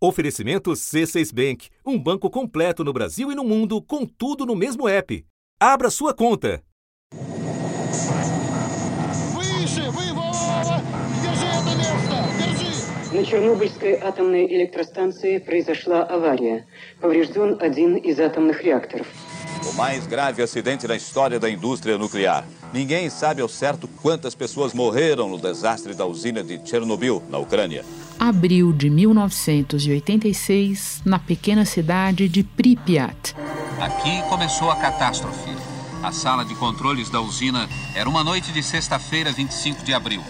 Oferecimento C6 Bank, um banco completo no Brasil e no mundo, com tudo no mesmo app. Abra sua conta. Выше, вы, Вова! Держи это место! Держи! На Чернобыльской атомной электростанции произошла авария. Поврежден один из атомных реакторов. O mais grave acidente na história da indústria nuclear. Ninguém sabe ao certo quantas pessoas morreram no desastre da usina de Chernobyl, na Ucrânia. Abril de 1986, na pequena cidade de Pripyat. Aqui começou a catástrofe. A sala de controles da usina era uma noite de sexta-feira, 25 de abril.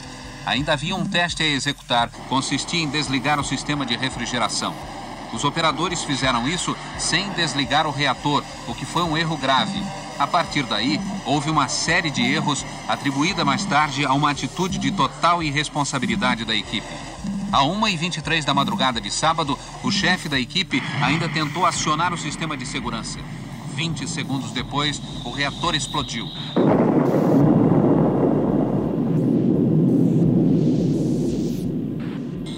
Ainda havia um teste a executar, consistia em desligar o sistema de refrigeração. Os operadores fizeram isso sem desligar o reator, o que foi um erro grave. A partir daí, houve uma série de erros atribuída mais tarde a uma atitude de total irresponsabilidade da equipe. A 1h23 da madrugada de sábado, o chefe da equipe ainda tentou acionar o sistema de segurança. 20 segundos depois, o reator explodiu.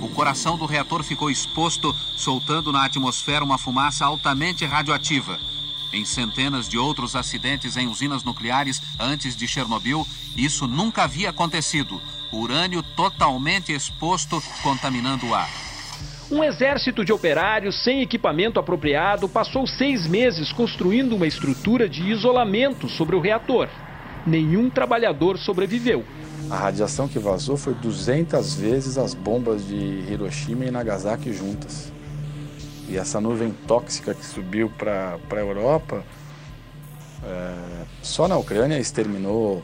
O coração do reator ficou exposto, soltando na atmosfera uma fumaça altamente radioativa. Em centenas de outros acidentes em usinas nucleares antes de Chernobyl, isso nunca havia acontecido. Urânio totalmente exposto, contaminando o ar. Um exército de operários sem equipamento apropriado passou seis meses construindo uma estrutura de isolamento sobre o reator. Nenhum trabalhador sobreviveu. A radiação que vazou foi 200 vezes as bombas de Hiroshima e Nagasaki juntas. E essa nuvem tóxica que subiu para a Europa, é, só na Ucrânia exterminou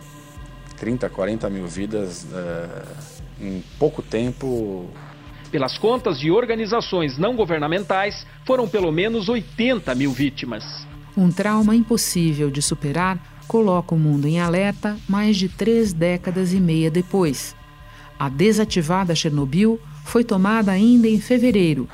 30, 40 mil vidas é, em pouco tempo. Pelas contas de organizações não governamentais, foram pelo menos 80 mil vítimas. Um trauma impossível de superar coloca o mundo em alerta mais de três décadas e meia depois. A desativada Chernobyl foi tomada ainda em fevereiro.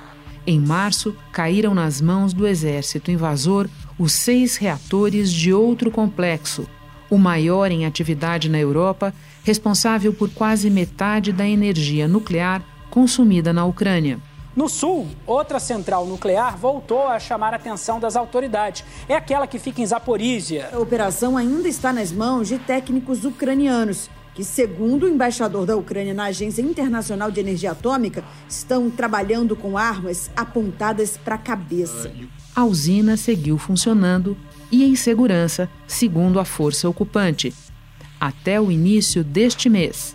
Em março, caíram nas mãos do exército invasor os seis reatores de outro complexo, o maior em atividade na Europa, responsável por quase metade da energia nuclear consumida na Ucrânia. No sul, outra central nuclear voltou a chamar a atenção das autoridades. É aquela que fica em Zaporizhia. A operação ainda está nas mãos de técnicos ucranianos, que, segundo o embaixador da Ucrânia na Agência Internacional de Energia Atômica, estão trabalhando com armas apontadas para a cabeça. A usina seguiu funcionando e em segurança, segundo a força ocupante, até o início deste mês.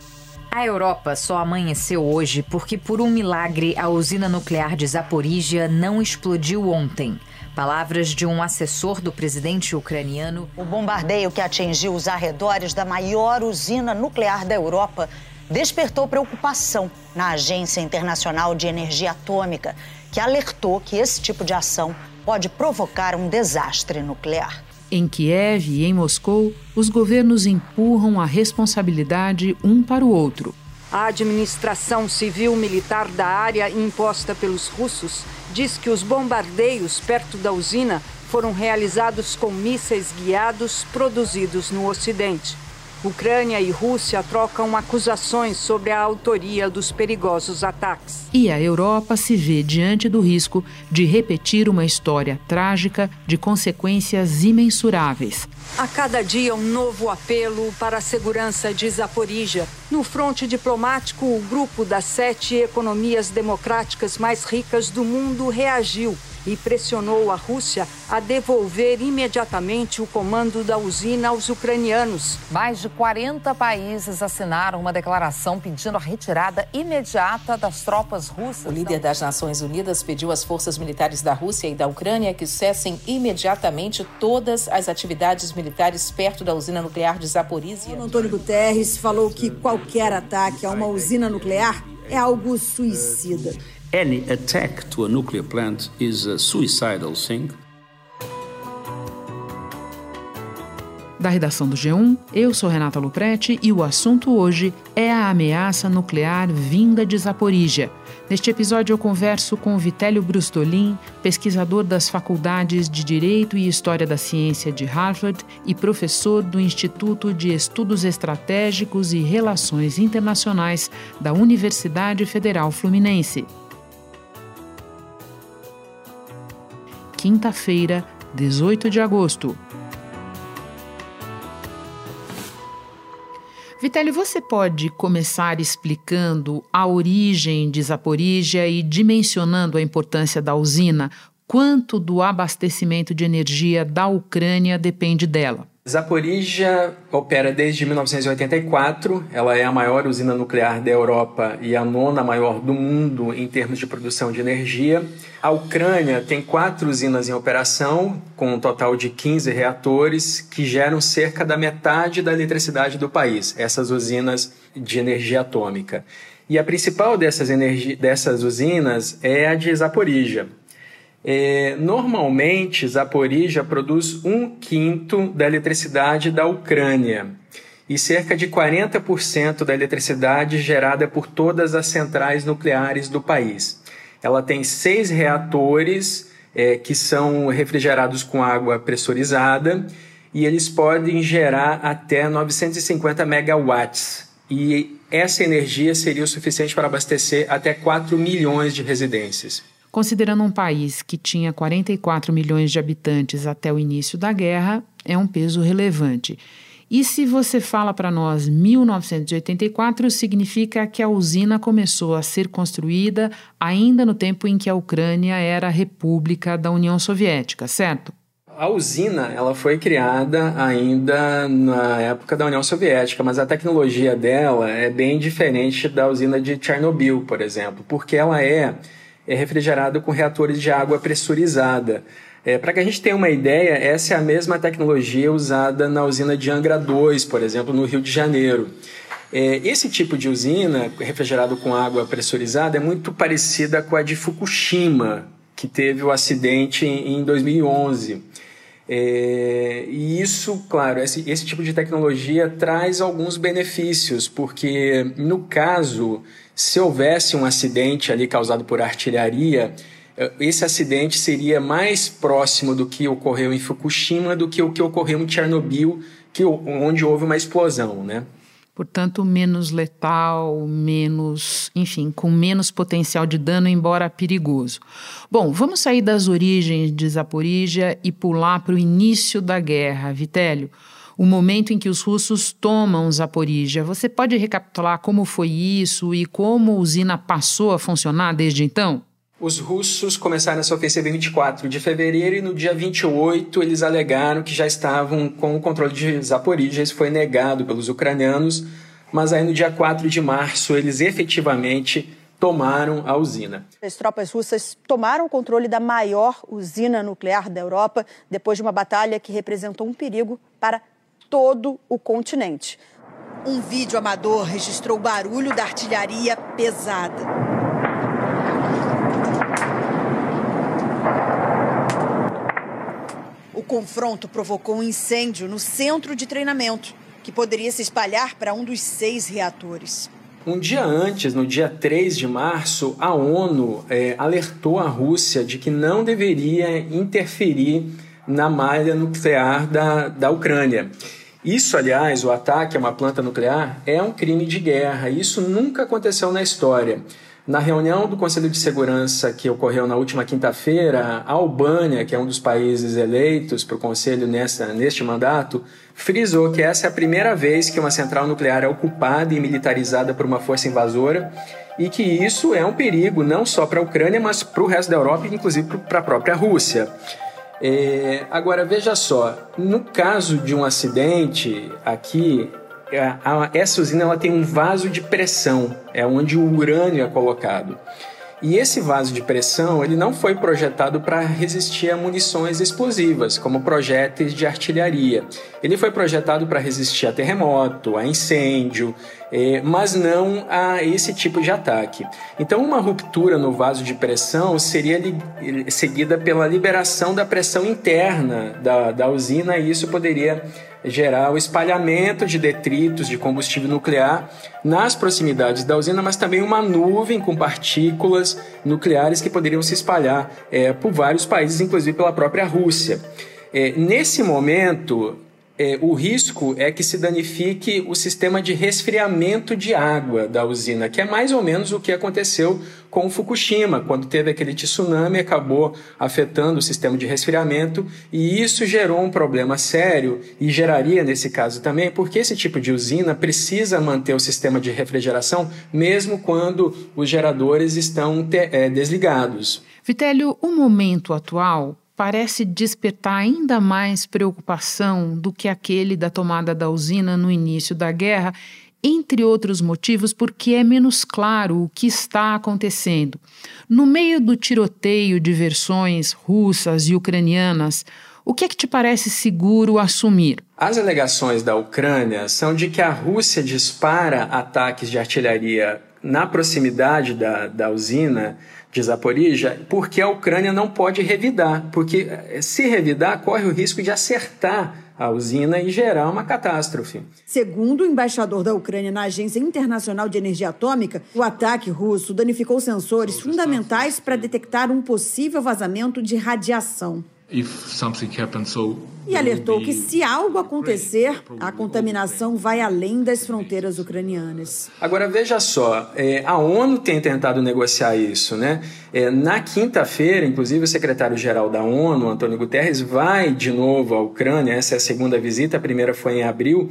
A Europa só amanheceu hoje porque, por um milagre, a usina nuclear de Zaporígia não explodiu ontem. Palavras de um assessor do presidente ucraniano. O bombardeio que atingiu os arredores da maior usina nuclear da Europa despertou preocupação na Agência Internacional de Energia Atômica, que alertou que esse tipo de ação pode provocar um desastre nuclear. Em Kiev e em Moscou, os governos empurram a responsabilidade um para o outro. A administração civil-militar da área imposta pelos russos diz que os bombardeios perto da usina foram realizados com mísseis guiados produzidos no Ocidente. Ucrânia e Rússia trocam acusações sobre a autoria dos perigosos ataques. E a Europa se vê diante do risco de repetir uma história trágica de consequências imensuráveis. A cada dia, um novo apelo para a segurança de Zaporígia. No fronte diplomático, o grupo das sete economias democráticas mais ricas do mundo reagiu e pressionou a Rússia a devolver imediatamente o comando da usina aos ucranianos. Mais de 40 países assinaram uma declaração pedindo a retirada imediata das tropas russas. O líder das Nações Unidas pediu às forças militares da Rússia e da Ucrânia que cessem imediatamente todas as atividades militares perto da usina nuclear de Zaporizhia. Antônio Guterres falou que qualquer ataque a uma usina nuclear é algo suicida. any attack to a nuclear plant is a suicidal thing. Da redação do G1, eu sou Renata Luprete e o assunto hoje é a ameaça nuclear vinda de Zaporígia. Neste episódio eu converso com Vitélio Brustolin, pesquisador das faculdades de Direito e História da Ciência de Harvard e professor do Instituto de Estudos Estratégicos e Relações Internacionais da Universidade Federal Fluminense. quinta-feira, 18 de agosto. Vitelli, você pode começar explicando a origem de Zaporizhia e dimensionando a importância da usina? Quanto do abastecimento de energia da Ucrânia depende dela? Zaporizhia opera desde 1984. Ela é a maior usina nuclear da Europa e a nona maior do mundo em termos de produção de energia. A Ucrânia tem quatro usinas em operação, com um total de 15 reatores, que geram cerca da metade da eletricidade do país, essas usinas de energia atômica. E a principal dessas, dessas usinas é a de Zaporizhia. É, normalmente, Zaporizhia produz um quinto da eletricidade da Ucrânia e cerca de 40% da eletricidade gerada por todas as centrais nucleares do país. Ela tem seis reatores é, que são refrigerados com água pressurizada e eles podem gerar até 950 megawatts. E essa energia seria o suficiente para abastecer até 4 milhões de residências. Considerando um país que tinha 44 milhões de habitantes até o início da guerra, é um peso relevante. E se você fala para nós 1984, significa que a usina começou a ser construída ainda no tempo em que a Ucrânia era república da União Soviética, certo? A usina ela foi criada ainda na época da União Soviética, mas a tecnologia dela é bem diferente da usina de Chernobyl, por exemplo, porque ela é é refrigerado com reatores de água pressurizada. É, Para que a gente tenha uma ideia, essa é a mesma tecnologia usada na usina de Angra 2, por exemplo, no Rio de Janeiro. É, esse tipo de usina, refrigerado com água pressurizada, é muito parecida com a de Fukushima, que teve o acidente em 2011. É, e isso, claro, esse, esse tipo de tecnologia traz alguns benefícios, porque no caso se houvesse um acidente ali causado por artilharia, eh, esse acidente seria mais próximo do que ocorreu em Fukushima do que o que ocorreu em Chernobyl, que, onde houve uma explosão, né? Portanto, menos letal, menos, enfim, com menos potencial de dano, embora perigoso. Bom, vamos sair das origens de Zaporizhia e pular para o início da guerra, Vitélio o momento em que os russos tomam Zaporizhia. Você pode recapitular como foi isso e como a usina passou a funcionar desde então? Os russos começaram essa ofensiva em 24 de fevereiro e no dia 28 eles alegaram que já estavam com o controle de Zaporizhia. Isso foi negado pelos ucranianos, mas aí no dia 4 de março eles efetivamente tomaram a usina. As tropas russas tomaram o controle da maior usina nuclear da Europa depois de uma batalha que representou um perigo para todo o continente. Um vídeo amador registrou o barulho da artilharia pesada. O confronto provocou um incêndio no centro de treinamento, que poderia se espalhar para um dos seis reatores. Um dia antes, no dia 3 de março, a ONU é, alertou a Rússia de que não deveria interferir na malha nuclear da, da Ucrânia. Isso, aliás, o ataque a uma planta nuclear é um crime de guerra. Isso nunca aconteceu na história. Na reunião do Conselho de Segurança que ocorreu na última quinta-feira, a Albânia, que é um dos países eleitos para o Conselho nessa, neste mandato, frisou que essa é a primeira vez que uma central nuclear é ocupada e militarizada por uma força invasora e que isso é um perigo não só para a Ucrânia, mas para o resto da Europa e inclusive para a própria Rússia. É, agora, veja só, no caso de um acidente aqui, a, a, essa usina ela tem um vaso de pressão, é onde o urânio é colocado. E esse vaso de pressão ele não foi projetado para resistir a munições explosivas, como projéteis de artilharia. Ele foi projetado para resistir a terremoto, a incêndio, é, mas não a esse tipo de ataque. Então, uma ruptura no vaso de pressão seria li seguida pela liberação da pressão interna da, da usina, e isso poderia gerar o espalhamento de detritos de combustível nuclear nas proximidades da usina, mas também uma nuvem com partículas nucleares que poderiam se espalhar é, por vários países, inclusive pela própria Rússia. É, nesse momento, é, o risco é que se danifique o sistema de resfriamento de água da usina, que é mais ou menos o que aconteceu com Fukushima, quando teve aquele tsunami, acabou afetando o sistema de resfriamento e isso gerou um problema sério e geraria nesse caso também, porque esse tipo de usina precisa manter o sistema de refrigeração mesmo quando os geradores estão é, desligados. Vitélio, o momento atual parece despertar ainda mais preocupação do que aquele da tomada da usina no início da guerra, entre outros motivos, porque é menos claro o que está acontecendo. No meio do tiroteio de versões russas e ucranianas, o que é que te parece seguro assumir? As alegações da Ucrânia são de que a Rússia dispara ataques de artilharia na proximidade da, da usina de Zaporizhia, porque a Ucrânia não pode revidar, porque eh, se revidar corre o risco de acertar a usina e gerar uma catástrofe. Segundo o embaixador da Ucrânia na Agência Internacional de Energia Atômica, o ataque russo danificou sensores fundamentais para detectar um possível vazamento de radiação. E alertou que se algo acontecer, a contaminação vai além das fronteiras ucranianas. Agora veja só, é, a ONU tem tentado negociar isso, né? É, na quinta-feira, inclusive, o secretário-geral da ONU, Antônio Guterres, vai de novo à Ucrânia. Essa é a segunda visita, a primeira foi em abril.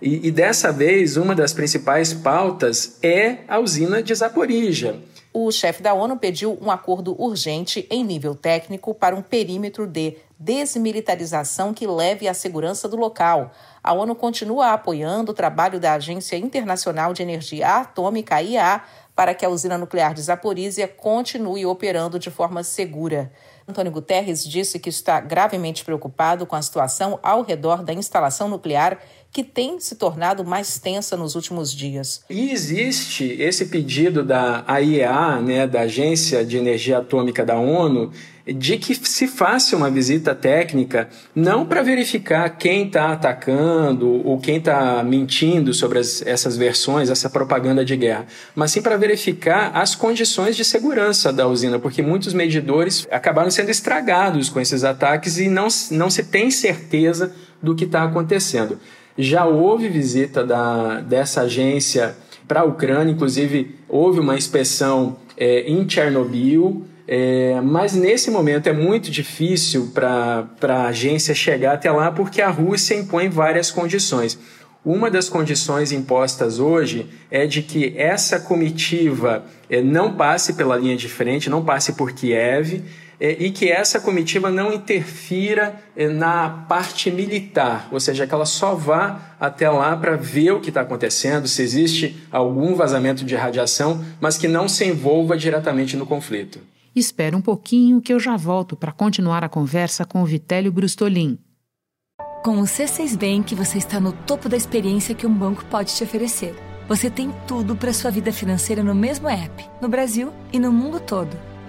E, e dessa vez, uma das principais pautas é a usina de Zaporizhia. O chefe da ONU pediu um acordo urgente em nível técnico para um perímetro de desmilitarização que leve à segurança do local. A ONU continua apoiando o trabalho da Agência Internacional de Energia Atômica, IEA, para que a usina nuclear de Zaporizhia continue operando de forma segura. Antônio Guterres disse que está gravemente preocupado com a situação ao redor da instalação nuclear que tem se tornado mais tensa nos últimos dias. E existe esse pedido da AIEA, né, da Agência de Energia Atômica da ONU, de que se faça uma visita técnica, não para verificar quem está atacando ou quem está mentindo sobre as, essas versões, essa propaganda de guerra, mas sim para verificar as condições de segurança da usina, porque muitos medidores acabaram sendo estragados com esses ataques e não, não se tem certeza do que está acontecendo. Já houve visita da, dessa agência para a Ucrânia, inclusive houve uma inspeção é, em Chernobyl, é, mas nesse momento é muito difícil para a agência chegar até lá porque a Rússia impõe várias condições. Uma das condições impostas hoje é de que essa comitiva é, não passe pela linha de frente, não passe por Kiev, e que essa comitiva não interfira é, na parte militar, ou seja, que ela só vá até lá para ver o que está acontecendo, se existe algum vazamento de radiação, mas que não se envolva diretamente no conflito. Espera um pouquinho que eu já volto para continuar a conversa com o Vitélio Brustolin. Com o C6 Bank, você está no topo da experiência que um banco pode te oferecer. Você tem tudo para sua vida financeira no mesmo app, no Brasil e no mundo todo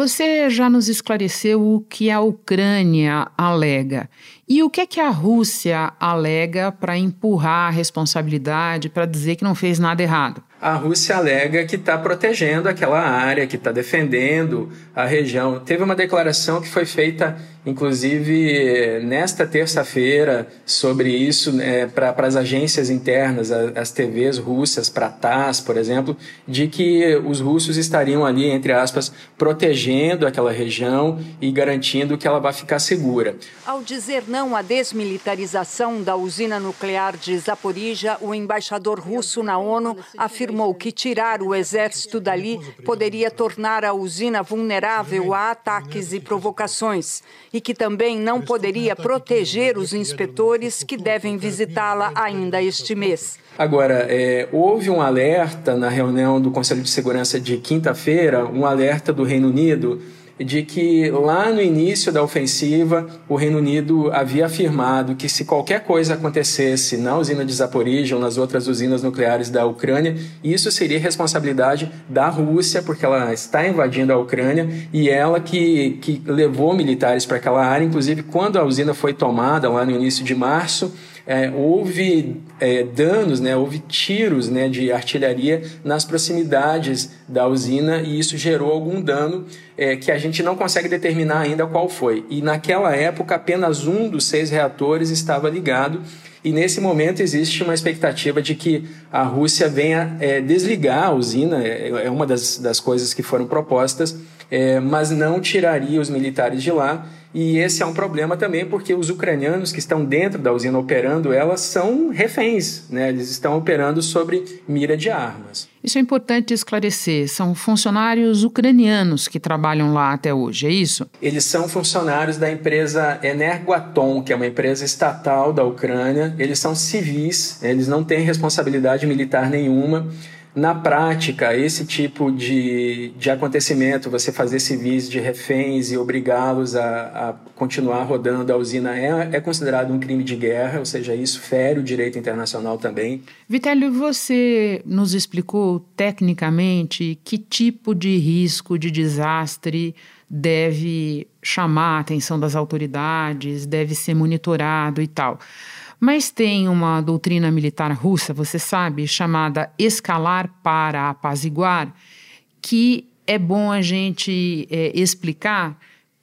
Você já nos esclareceu o que a Ucrânia alega. E o que é que a Rússia alega para empurrar a responsabilidade, para dizer que não fez nada errado? A Rússia alega que está protegendo aquela área, que está defendendo a região. Teve uma declaração que foi feita, inclusive, nesta terça-feira, sobre isso né, para as agências internas, as TVs russas, para a TASS, por exemplo, de que os russos estariam ali, entre aspas, protegendo aquela região e garantindo que ela vai ficar segura. Ao dizer não à desmilitarização da usina nuclear de Zaporizhia, o embaixador russo na ONU afirmou afirmou que tirar o exército dali poderia tornar a usina vulnerável a ataques e provocações e que também não poderia proteger os inspetores que devem visitá-la ainda este mês. Agora, é, houve um alerta na reunião do Conselho de Segurança de quinta-feira, um alerta do Reino Unido de que lá no início da ofensiva o Reino Unido havia afirmado que se qualquer coisa acontecesse na usina de Zaporizhia ou nas outras usinas nucleares da Ucrânia, isso seria responsabilidade da Rússia, porque ela está invadindo a Ucrânia e ela que, que levou militares para aquela área, inclusive quando a usina foi tomada lá no início de março, é, houve é, danos, né, houve tiros né, de artilharia nas proximidades da usina e isso gerou algum dano é, que a gente não consegue determinar ainda qual foi. E naquela época, apenas um dos seis reatores estava ligado. E nesse momento existe uma expectativa de que a Rússia venha é, desligar a usina, é, é uma das, das coisas que foram propostas, é, mas não tiraria os militares de lá e esse é um problema também porque os ucranianos que estão dentro da usina operando, elas são reféns, né? Eles estão operando sobre mira de armas. Isso é importante esclarecer. São funcionários ucranianos que trabalham lá até hoje, é isso? Eles são funcionários da empresa Energoatom, que é uma empresa estatal da Ucrânia. Eles são civis, eles não têm responsabilidade militar nenhuma. Na prática, esse tipo de, de acontecimento, você fazer civis de reféns e obrigá-los a, a, continuar rodando a usina, é, é considerado um crime de guerra, ou seja, isso fere o direito internacional também. Vitélio, você nos explicou tecnicamente que tipo de risco de desastre deve chamar a atenção das autoridades, deve ser monitorado e tal. Mas tem uma doutrina militar russa, você sabe, chamada escalar para apaziguar, que é bom a gente é, explicar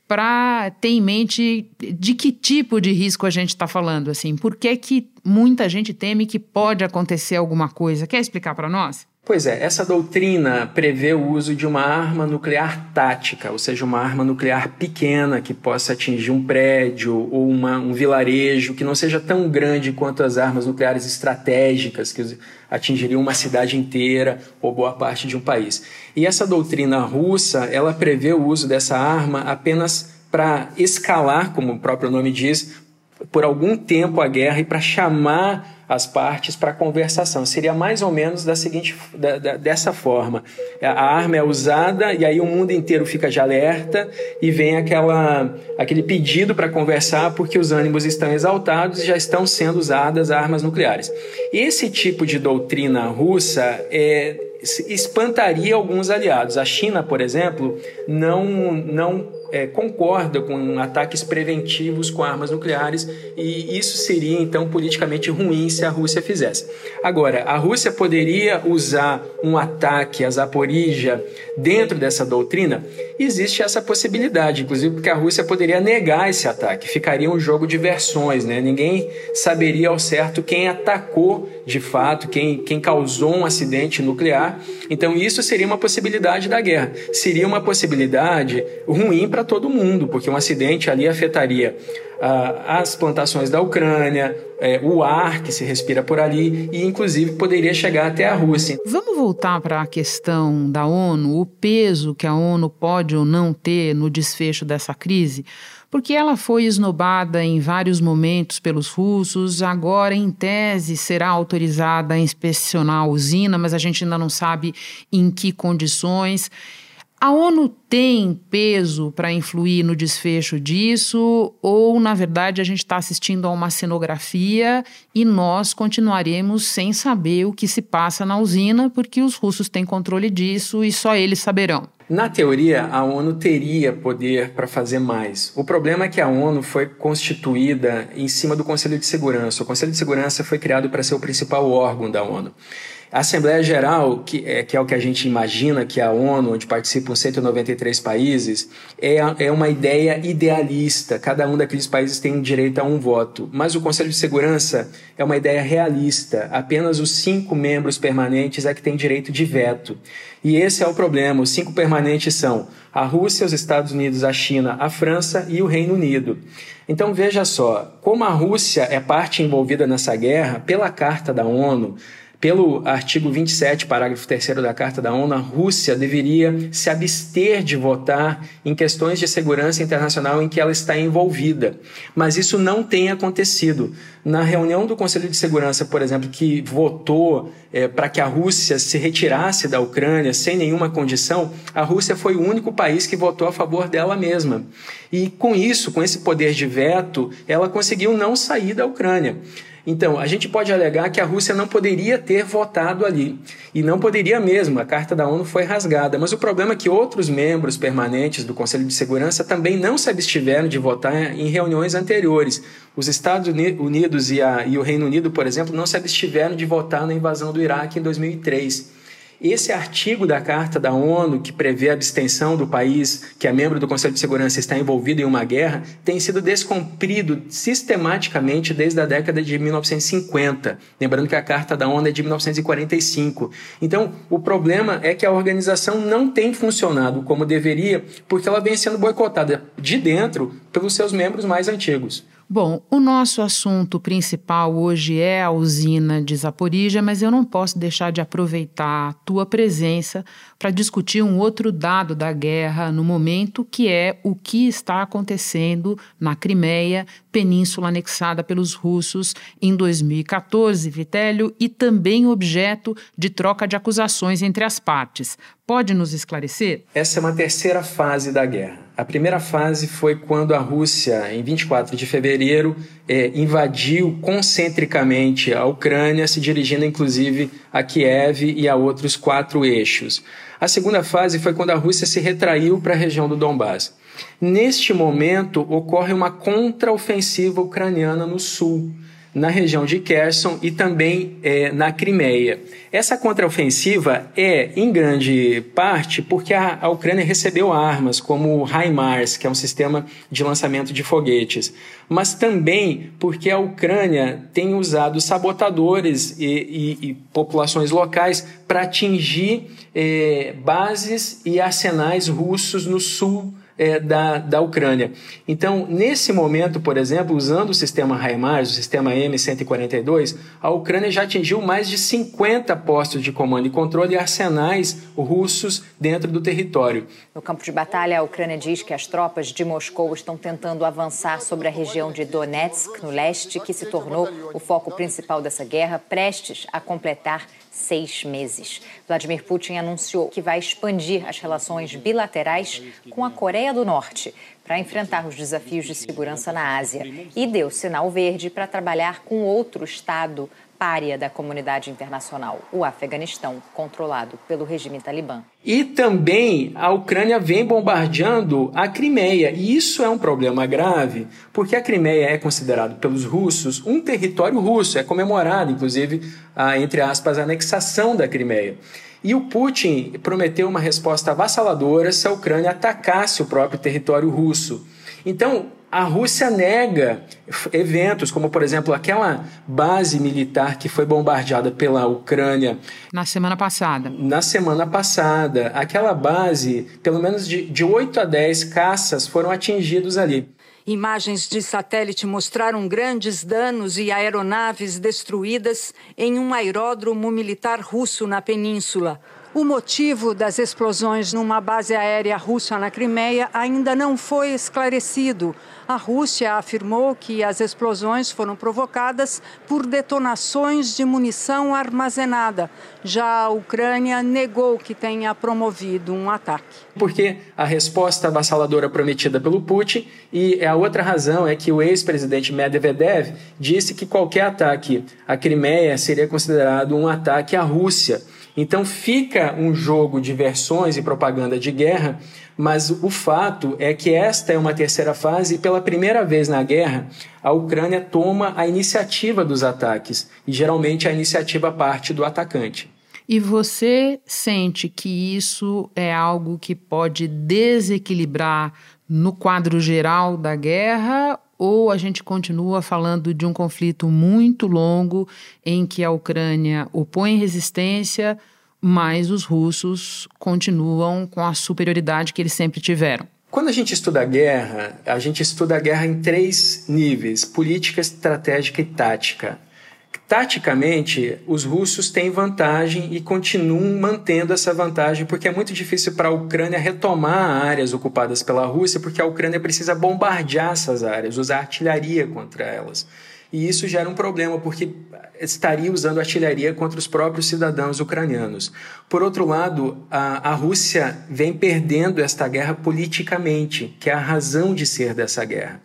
para ter em mente de que tipo de risco a gente está falando, assim, por que, que muita gente teme que pode acontecer alguma coisa. Quer explicar para nós? Pois é, essa doutrina prevê o uso de uma arma nuclear tática, ou seja, uma arma nuclear pequena que possa atingir um prédio ou uma, um vilarejo, que não seja tão grande quanto as armas nucleares estratégicas, que atingiriam uma cidade inteira ou boa parte de um país. E essa doutrina russa, ela prevê o uso dessa arma apenas para escalar, como o próprio nome diz, por algum tempo a guerra e para chamar as partes para conversação. Seria mais ou menos da seguinte, da, da, dessa forma: a arma é usada e aí o mundo inteiro fica de alerta e vem aquela, aquele pedido para conversar porque os ânimos estão exaltados e já estão sendo usadas armas nucleares. Esse tipo de doutrina russa é, espantaria alguns aliados. A China, por exemplo, não, não é, concorda com ataques preventivos com armas nucleares e isso seria então politicamente ruim se a Rússia fizesse. Agora, a Rússia poderia usar um ataque a Zaporizhia dentro dessa doutrina? Existe essa possibilidade, inclusive porque a Rússia poderia negar esse ataque, ficaria um jogo de versões, né? ninguém saberia ao certo quem atacou de fato, quem, quem causou um acidente nuclear. Então, isso seria uma possibilidade da guerra. Seria uma possibilidade ruim para todo mundo, porque um acidente ali afetaria ah, as plantações da Ucrânia, é, o ar que se respira por ali e, inclusive, poderia chegar até a Rússia. Vamos voltar para a questão da ONU, o peso que a ONU pode ou não ter no desfecho dessa crise? Porque ela foi esnobada em vários momentos pelos russos, agora, em tese, será autorizada a inspecionar a usina, mas a gente ainda não sabe em que condições. A ONU tem peso para influir no desfecho disso, ou na verdade a gente está assistindo a uma cenografia e nós continuaremos sem saber o que se passa na usina, porque os russos têm controle disso e só eles saberão? Na teoria, a ONU teria poder para fazer mais. O problema é que a ONU foi constituída em cima do Conselho de Segurança. O Conselho de Segurança foi criado para ser o principal órgão da ONU. A Assembleia Geral, que é, que é o que a gente imagina que é a ONU, onde participam 193 países, é, é uma ideia idealista. Cada um daqueles países tem direito a um voto. Mas o Conselho de Segurança é uma ideia realista. Apenas os cinco membros permanentes é que têm direito de veto. E esse é o problema. Os cinco permanentes são a Rússia, os Estados Unidos, a China, a França e o Reino Unido. Então veja só, como a Rússia é parte envolvida nessa guerra, pela Carta da ONU, Pelo artigo 27, parágrafo 3 da Carta da ONU, a Rússia deveria se abster de votar em questões de segurança internacional em que ela está envolvida. Mas isso não tem acontecido. Na reunião do Conselho de Segurança, por exemplo, que votou é, para que a Rússia se retirasse da Ucrânia sem nenhuma condição, a Rússia foi o único país que votou a favor dela mesma. E com isso, com esse poder de veto, ela conseguiu não sair da Ucrânia. Então, a gente pode alegar que a Rússia não poderia ter votado ali. E não poderia mesmo, a Carta da ONU foi rasgada. Mas o problema é que outros membros permanentes do Conselho de Segurança também não se abstiveram de votar em reuniões anteriores. Os Estados Unidos e, a, e o Reino Unido, por exemplo, não se abstiveram de votar na invasão do Iraque em 2003. Esse artigo da Carta da ONU, que prevê a abstenção do país que é membro do Conselho de Segurança está envolvido em uma guerra, tem sido descumprido sistematicamente desde a década de 1950. Lembrando que a Carta da ONU é de 1945. Então, o problema é que a organização não tem funcionado como deveria, porque ela vem sendo boicotada de dentro pelos seus membros mais antigos. Bom, o nosso assunto principal hoje é a usina de Zaporizhia, mas eu não posso deixar de aproveitar a tua presença para discutir um outro dado da guerra no momento, que é o que está acontecendo na Crimeia, península anexada pelos russos em 2014, Vitélio, e também objeto de troca de acusações entre as partes. Pode nos esclarecer? Essa é uma terceira fase da guerra. A primeira fase foi quando a Rússia, em 24 de fevereiro, é, invadiu concentricamente a Ucrânia, se dirigindo inclusive a Kiev e a outros quatro eixos. A segunda fase foi quando a Rússia se retraiu para a região do Donbás. Neste momento, ocorre uma contraofensiva ucraniana no sul na região de Kherson e também é, na Crimeia. Essa contraofensiva é, em grande parte, porque a, a Ucrânia recebeu armas como o HIMARS, que é um sistema de lançamento de foguetes, mas também porque a Ucrânia tem usado sabotadores e, e, e populações locais para atingir é, bases e arsenais russos no sul é, da, da Ucrânia. Então, nesse momento, por exemplo, usando o sistema HIMARS, o sistema M142, a Ucrânia já atingiu mais de 50 postos de comando e controle e arsenais russos dentro do território. No campo de batalha, a Ucrânia diz que as tropas de Moscou estão tentando avançar sobre a região de Donetsk, no leste, que se tornou o foco principal dessa guerra, prestes a completar seis meses. Vladimir Putin anunciou que vai expandir as relações bilaterais com a Coreia do Norte para enfrentar os desafios de segurança na Ásia e deu sinal verde para trabalhar com outro Estado párea da comunidade internacional, o Afeganistão, controlado pelo regime talibã. E também a Ucrânia vem bombardeando a Crimeia. E isso é um problema grave, porque a Crimeia é considerado pelos russos um território russo, é comemorado, inclusive, a, entre aspas, a anexação da Crimeia. E o Putin prometeu uma resposta avassaladora se a Ucrânia atacasse o próprio território russo. Então, a Rússia nega eventos, como por exemplo aquela base militar que foi bombardeada pela Ucrânia. Na semana passada. Na semana passada. Aquela base, pelo menos de, de 8 a 10 caças foram atingidos ali. Imagens de satélite mostraram grandes danos e aeronaves destruídas em um aeródromo militar russo na península. O motivo das explosões numa base aérea russa na Crimeia ainda não foi esclarecido. A Rússia afirmou que as explosões foram provocadas por detonações de munição armazenada. Já a Ucrânia negou que tenha promovido um ataque. Porque a resposta avassaladora prometida pelo Putin e a outra razão é que o ex-presidente Medvedev disse que qualquer ataque à Crimeia seria considerado um ataque à Rússia. Então fica um jogo de versões e propaganda de guerra, mas o fato é que esta é uma terceira fase e pela primeira vez na guerra a Ucrânia toma a iniciativa dos ataques e geralmente a iniciativa parte do atacante. E você sente que isso é algo que pode desequilibrar no quadro geral da guerra ou a gente continua falando de um conflito muito longo em que a Ucrânia opõe resistência, mas os russos continuam com a superioridade que eles sempre tiveram? Quando a gente estuda a guerra, a gente estuda a guerra em três níveis: política, estratégica e tática. Taticamente, os russos têm vantagem e continuam mantendo essa vantagem, porque é muito difícil para a Ucrânia retomar áreas ocupadas pela Rússia, porque a Ucrânia precisa bombardear essas áreas, usar artilharia contra elas. E isso gera um problema, porque estaria usando artilharia contra os próprios cidadãos ucranianos. Por outro lado, a, a Rússia vem perdendo esta guerra politicamente, que é a razão de ser dessa guerra.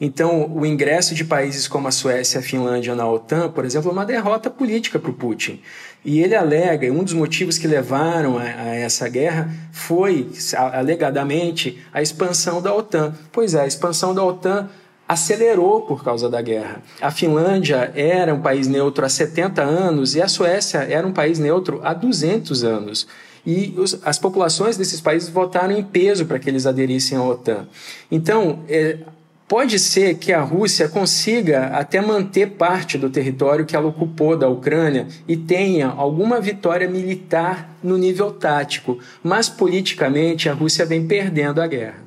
Então, o ingresso de países como a Suécia e a Finlândia na OTAN, por exemplo, é uma derrota política para o Putin. E ele alega, um dos motivos que levaram a, a, essa guerra foi, alegadamente, a expansão da OTAN. Pois é, a expansão da OTAN acelerou por causa da guerra. A Finlândia era um país neutro há 70 anos e a Suécia era um país neutro há 200 anos. E os, as populações desses países votaram em peso para que eles aderissem à OTAN. Então, é, Pode ser que a Rússia consiga até manter parte do território que ela ocupou da Ucrânia e tenha alguma vitória militar no nível tático, mas politicamente a Rússia vem perdendo a guerra.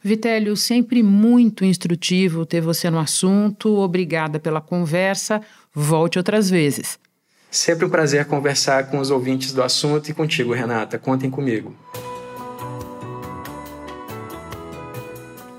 Vitélio, sempre muito instrutivo ter você no assunto. Obrigada pela conversa. Volte outras vezes. Sempre um prazer conversar com os ouvintes do assunto e contigo, Renata. Contem comigo.